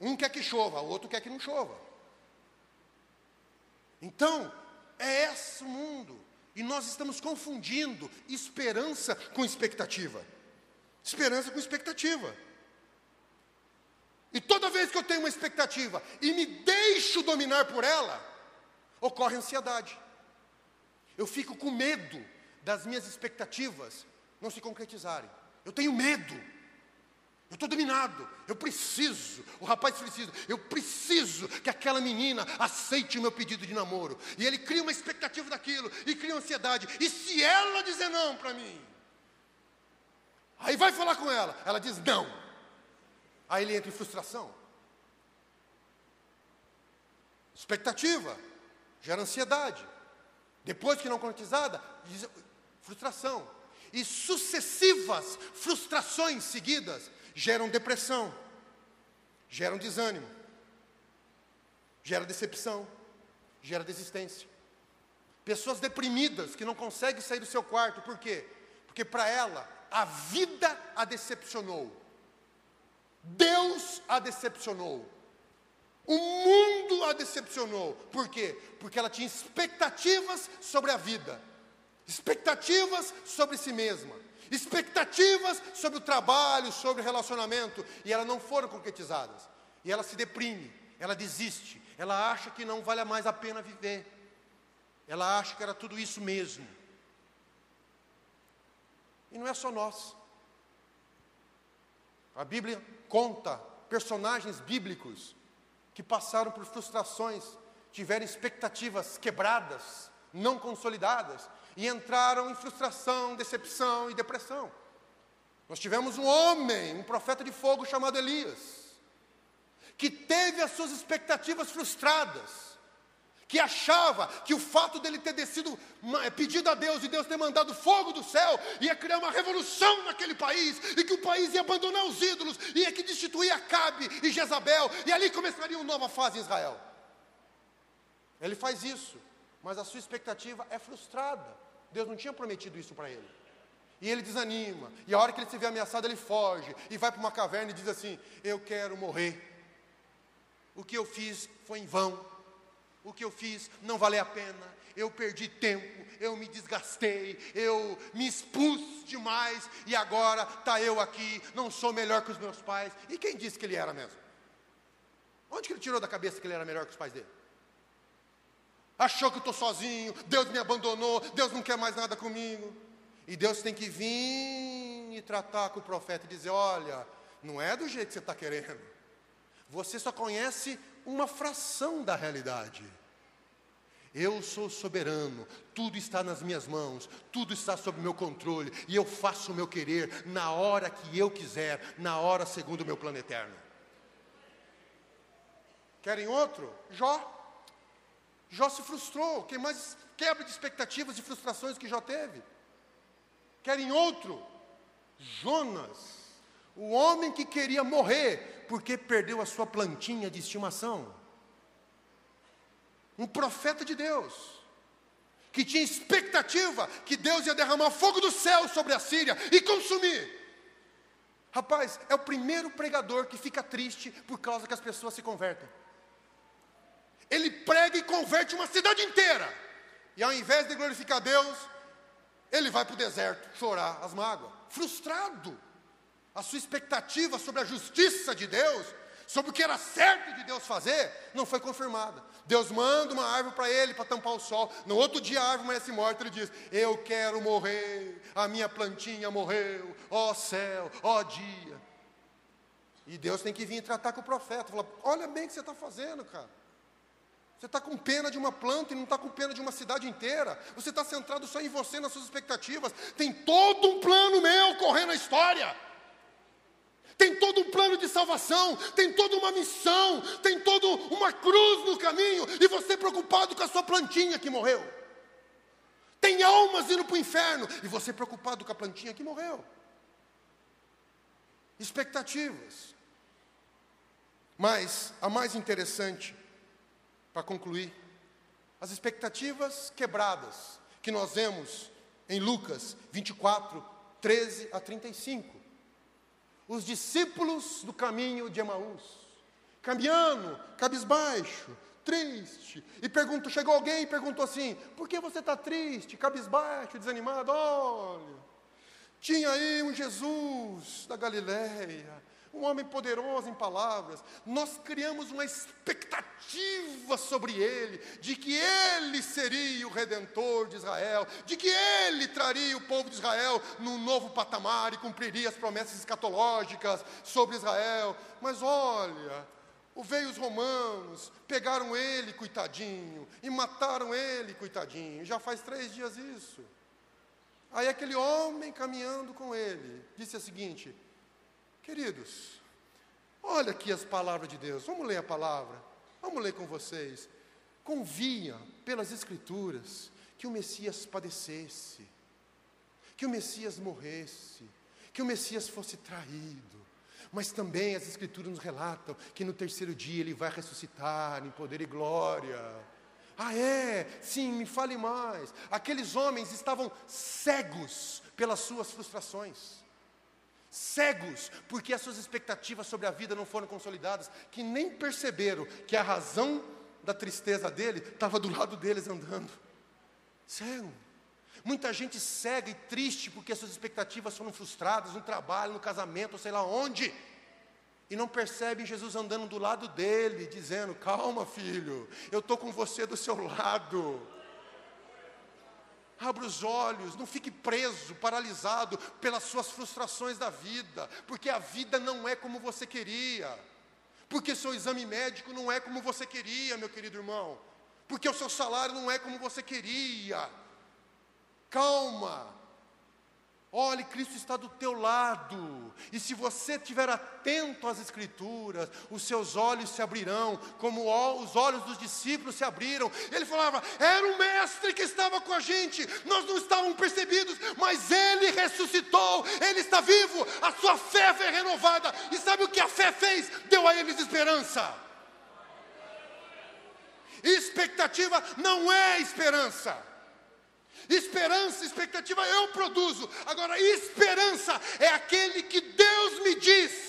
Um quer que chova, o outro quer que não chova. Então, é esse o mundo. E nós estamos confundindo esperança com expectativa. Esperança com expectativa. E toda vez que eu tenho uma expectativa e me deixo dominar por ela, ocorre ansiedade. Eu fico com medo das minhas expectativas não se concretizarem. Eu tenho medo. Eu estou dominado, eu preciso, o rapaz precisa, eu preciso que aquela menina aceite o meu pedido de namoro. E ele cria uma expectativa daquilo, e cria ansiedade. E se ela dizer não para mim? Aí vai falar com ela, ela diz não. Aí ele entra em frustração. Expectativa gera ansiedade. Depois que não concretizada, frustração. E sucessivas frustrações seguidas geram depressão, geram desânimo, gera decepção, gera desistência. Pessoas deprimidas que não conseguem sair do seu quarto, por quê? Porque para ela a vida a decepcionou, Deus a decepcionou, o mundo a decepcionou. Por quê? Porque ela tinha expectativas sobre a vida, expectativas sobre si mesma expectativas sobre o trabalho, sobre o relacionamento, e elas não foram concretizadas. E ela se deprime, ela desiste, ela acha que não vale mais a pena viver. Ela acha que era tudo isso mesmo. E não é só nós. A Bíblia conta personagens bíblicos que passaram por frustrações, tiveram expectativas quebradas, não consolidadas, e entraram em frustração, decepção e depressão. Nós tivemos um homem, um profeta de fogo chamado Elias, que teve as suas expectativas frustradas, que achava que o fato dele ter descido, eh, pedido a Deus e Deus ter mandado fogo do céu, ia criar uma revolução naquele país, e que o país ia abandonar os ídolos, ia que destituir Acabe e Jezabel, e ali começaria uma nova fase em Israel. Ele faz isso, mas a sua expectativa é frustrada. Deus não tinha prometido isso para ele. E ele desanima. E a hora que ele se vê ameaçado, ele foge. E vai para uma caverna e diz assim: Eu quero morrer. O que eu fiz foi em vão. O que eu fiz não valeu a pena. Eu perdi tempo, eu me desgastei, eu me expus demais e agora está eu aqui, não sou melhor que os meus pais. E quem disse que ele era mesmo? Onde que ele tirou da cabeça que ele era melhor que os pais dele? Achou que eu estou sozinho, Deus me abandonou, Deus não quer mais nada comigo. E Deus tem que vir e tratar com o profeta e dizer: olha, não é do jeito que você está querendo. Você só conhece uma fração da realidade. Eu sou soberano, tudo está nas minhas mãos, tudo está sob meu controle, e eu faço o meu querer na hora que eu quiser, na hora segundo o meu plano eterno. Querem outro? Jó. Jó se frustrou. Quem mais quebra de expectativas e frustrações que Jó teve? Querem outro? Jonas. O homem que queria morrer porque perdeu a sua plantinha de estimação. Um profeta de Deus, que tinha expectativa que Deus ia derramar fogo do céu sobre a Síria e consumir. Rapaz, é o primeiro pregador que fica triste por causa que as pessoas se convertem. Ele prega e converte uma cidade inteira. E ao invés de glorificar Deus, ele vai para o deserto chorar as mágoas, frustrado. A sua expectativa sobre a justiça de Deus, sobre o que era certo de Deus fazer, não foi confirmada. Deus manda uma árvore para ele para tampar o sol. No outro dia a árvore amanhece morta, ele diz: Eu quero morrer, a minha plantinha morreu, ó céu, ó dia. E Deus tem que vir tratar com o profeta, falar: Olha bem o que você está fazendo, cara. Você está com pena de uma planta e não está com pena de uma cidade inteira. Você está centrado só em você, nas suas expectativas. Tem todo um plano meu correndo na história. Tem todo um plano de salvação, tem toda uma missão, tem toda uma cruz no caminho, e você preocupado com a sua plantinha que morreu. Tem almas indo para o inferno, e você preocupado com a plantinha que morreu. Expectativas. Mas a mais interessante para concluir, as expectativas quebradas que nós vemos em Lucas 24, 13 a 35. Os discípulos do caminho de Emaús, caminhando, cabisbaixo, triste, e perguntou, chegou alguém e perguntou assim: por que você está triste, cabisbaixo, desanimado? Olha, tinha aí um Jesus da Galileia, um homem poderoso em palavras. Nós criamos uma expectativa sobre ele, de que ele seria o redentor de Israel, de que ele traria o povo de Israel num novo patamar e cumpriria as promessas escatológicas sobre Israel. Mas olha, veio os romanos, pegaram ele, coitadinho, e mataram ele, coitadinho. Já faz três dias isso. Aí aquele homem caminhando com ele disse o seguinte: Queridos, olha aqui as palavras de Deus, vamos ler a palavra, vamos ler com vocês. Convinha pelas Escrituras que o Messias padecesse, que o Messias morresse, que o Messias fosse traído, mas também as Escrituras nos relatam que no terceiro dia ele vai ressuscitar em poder e glória. Ah, é? Sim, me fale mais. Aqueles homens estavam cegos pelas suas frustrações cegos, porque as suas expectativas sobre a vida não foram consolidadas, que nem perceberam que a razão da tristeza dele estava do lado deles andando. Cego. Muita gente cega e triste porque as suas expectativas foram frustradas no trabalho, no casamento, sei lá onde. E não percebe Jesus andando do lado dele, dizendo: Calma, filho, eu estou com você do seu lado. Abra os olhos, não fique preso, paralisado pelas suas frustrações da vida, porque a vida não é como você queria, porque seu exame médico não é como você queria, meu querido irmão, porque o seu salário não é como você queria. Calma, Olhe, Cristo está do teu lado. E se você estiver atento às Escrituras, os seus olhos se abrirão, como os olhos dos discípulos se abriram. Ele falava: era o Mestre que estava com a gente, nós não estávamos percebidos, mas ele ressuscitou, ele está vivo, a sua fé foi renovada. E sabe o que a fé fez? Deu a eles esperança. Expectativa não é esperança. Esperança, expectativa eu produzo. Agora, esperança é aquele que Deus me diz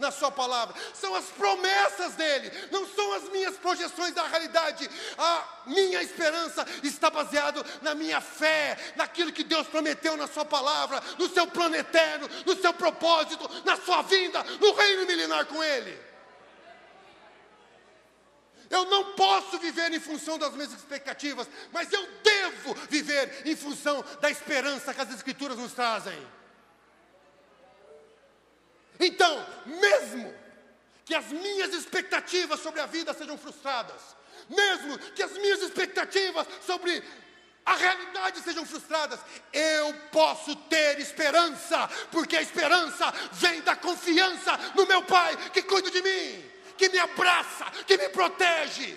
na Sua palavra, são as promessas dele, não são as minhas projeções da realidade. A minha esperança está baseada na minha fé, naquilo que Deus prometeu na Sua palavra, no seu plano eterno, no seu propósito, na Sua vinda, no reino milenar com Ele. Eu não posso viver em função das minhas expectativas, mas eu devo viver em função da esperança que as Escrituras nos trazem. Então, mesmo que as minhas expectativas sobre a vida sejam frustradas, mesmo que as minhas expectativas sobre a realidade sejam frustradas, eu posso ter esperança, porque a esperança vem da confiança no meu Pai que cuida de mim que me abraça, que me protege.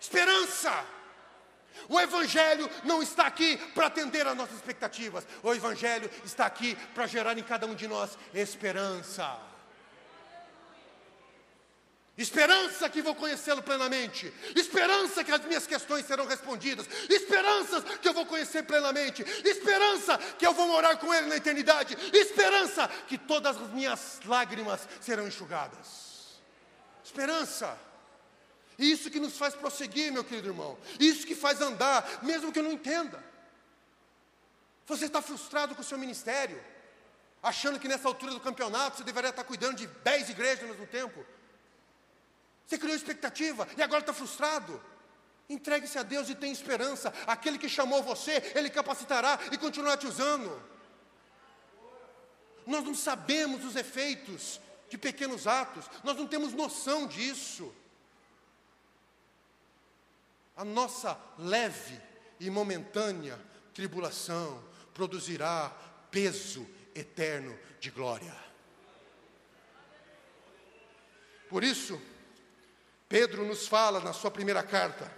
Esperança. O Evangelho não está aqui para atender às nossas expectativas. O Evangelho está aqui para gerar em cada um de nós esperança. Esperança que vou conhecê-lo plenamente. Esperança que as minhas questões serão respondidas. Esperança que eu vou conhecer plenamente. Esperança que eu vou morar com Ele na eternidade. Esperança que todas as minhas lágrimas serão enxugadas. Esperança. Isso que nos faz prosseguir, meu querido irmão. Isso que faz andar, mesmo que eu não entenda. Você está frustrado com o seu ministério, achando que nessa altura do campeonato você deveria estar cuidando de dez igrejas ao mesmo tempo. Você criou expectativa e agora está frustrado. Entregue-se a Deus e tenha esperança. Aquele que chamou você, Ele capacitará e continuará te usando. Nós não sabemos os efeitos de pequenos atos, nós não temos noção disso. A nossa leve e momentânea tribulação produzirá peso eterno de glória. Por isso, Pedro nos fala na sua primeira carta.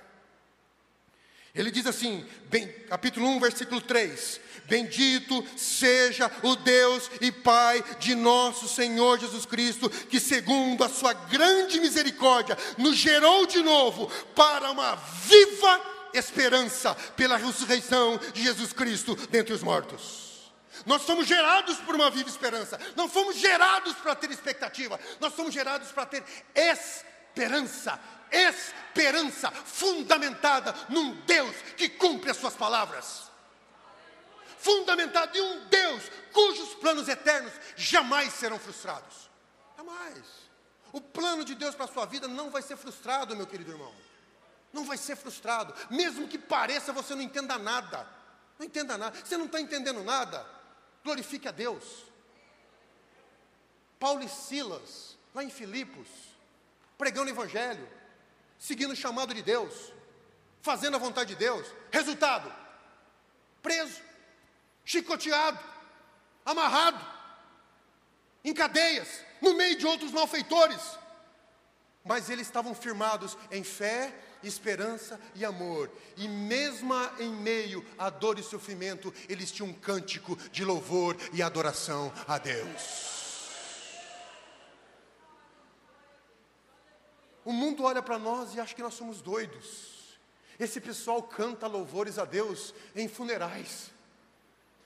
Ele diz assim, bem, capítulo 1, versículo 3: Bendito seja o Deus e Pai de nosso Senhor Jesus Cristo, que, segundo a Sua grande misericórdia, nos gerou de novo para uma viva esperança pela ressurreição de Jesus Cristo dentre os mortos. Nós somos gerados por uma viva esperança, não fomos gerados para ter expectativa, nós somos gerados para ter esperança esperança, fundamentada num Deus que cumpre as suas palavras. Fundamentada em um Deus cujos planos eternos jamais serão frustrados. Jamais. O plano de Deus para a sua vida não vai ser frustrado, meu querido irmão. Não vai ser frustrado. Mesmo que pareça, você não entenda nada. Não entenda nada. Você não está entendendo nada. Glorifique a Deus. Paulo e Silas, lá em Filipos, pregando o Evangelho, seguindo o chamado de Deus, fazendo a vontade de Deus. Resultado: preso, chicoteado, amarrado, em cadeias, no meio de outros malfeitores. Mas eles estavam firmados em fé, esperança e amor. E mesmo em meio à dor e sofrimento, eles tinham um cântico de louvor e adoração a Deus. O mundo olha para nós e acha que nós somos doidos. Esse pessoal canta louvores a Deus em funerais.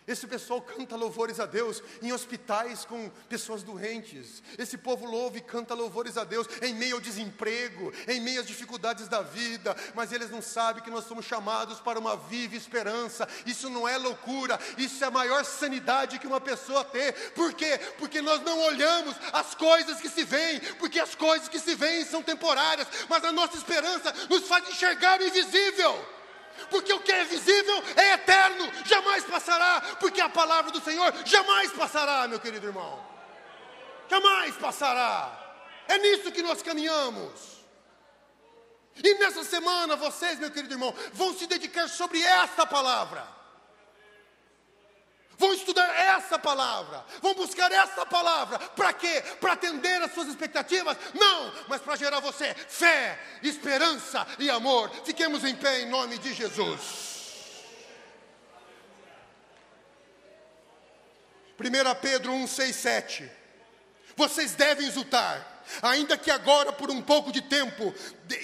Esse pessoal canta louvores a Deus em hospitais com pessoas doentes. Esse povo louva e canta louvores a Deus em meio ao desemprego, em meio às dificuldades da vida, mas eles não sabem que nós somos chamados para uma viva esperança. Isso não é loucura, isso é a maior sanidade que uma pessoa tem. Por quê? Porque nós não olhamos as coisas que se veem, porque as coisas que se veem são temporárias, mas a nossa esperança nos faz enxergar o invisível porque o que é visível é eterno, jamais passará, porque a palavra do Senhor jamais passará, meu querido irmão. Jamais passará. É nisso que nós caminhamos. E nessa semana, vocês, meu querido irmão, vão se dedicar sobre esta palavra. Vão estudar essa palavra, vão buscar essa palavra, para quê? Para atender às suas expectativas? Não, mas para gerar você fé, esperança e amor. Fiquemos em pé em nome de Jesus. 1 Pedro 1, 6, 7. Vocês devem exultar ainda que agora por um pouco de tempo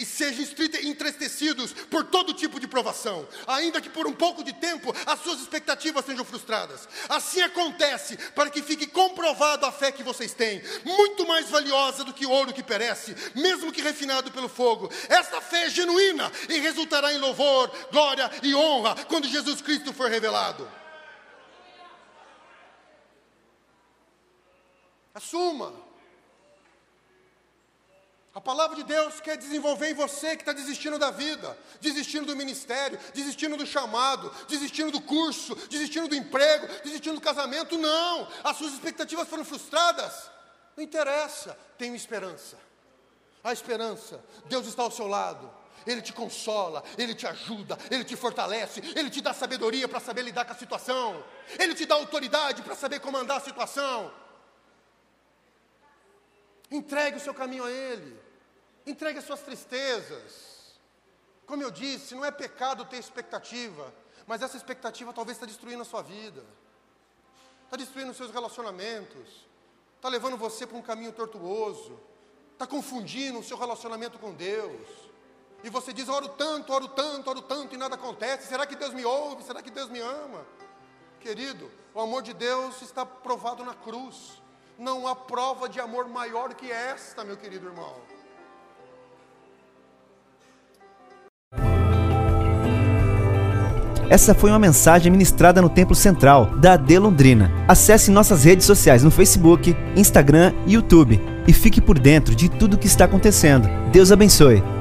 sejam entristecidos por todo tipo de provação, ainda que por um pouco de tempo as suas expectativas sejam frustradas. Assim acontece para que fique comprovado a fé que vocês têm, muito mais valiosa do que ouro que perece, mesmo que refinado pelo fogo. Esta fé é genuína e resultará em louvor, glória e honra quando Jesus Cristo for revelado. Assuma a palavra de Deus quer desenvolver em você que está desistindo da vida, desistindo do ministério, desistindo do chamado, desistindo do curso, desistindo do emprego, desistindo do casamento. Não, as suas expectativas foram frustradas. Não interessa, tenho esperança. A esperança, Deus está ao seu lado. Ele te consola, Ele te ajuda, Ele te fortalece, Ele te dá sabedoria para saber lidar com a situação, Ele te dá autoridade para saber comandar a situação. Entregue o seu caminho a Ele. Entregue as suas tristezas. Como eu disse, não é pecado ter expectativa, mas essa expectativa talvez está destruindo a sua vida, está destruindo os seus relacionamentos, está levando você para um caminho tortuoso, está confundindo o seu relacionamento com Deus. E você diz: oro tanto, oro tanto, oro tanto e nada acontece. Será que Deus me ouve? Será que Deus me ama? Querido, o amor de Deus está provado na cruz. Não há prova de amor maior que esta, meu querido irmão. Essa foi uma mensagem ministrada no Templo Central da AD Londrina. Acesse nossas redes sociais no Facebook, Instagram e YouTube e fique por dentro de tudo o que está acontecendo. Deus abençoe.